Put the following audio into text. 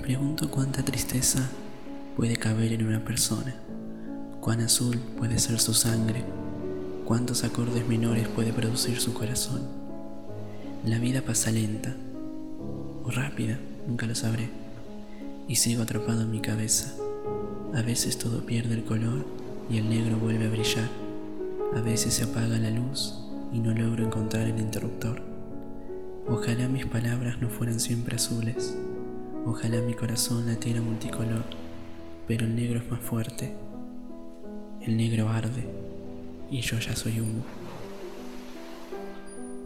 pregunto cuánta tristeza puede caber en una persona, cuán azul puede ser su sangre, cuántos acordes menores puede producir su corazón. La vida pasa lenta o rápida, nunca lo sabré, y sigo atrapado en mi cabeza. A veces todo pierde el color y el negro vuelve a brillar. A veces se apaga la luz y no logro encontrar el interruptor. Ojalá mis palabras no fueran siempre azules. Ojalá mi corazón la latiera multicolor, pero el negro es más fuerte. El negro arde y yo ya soy humo.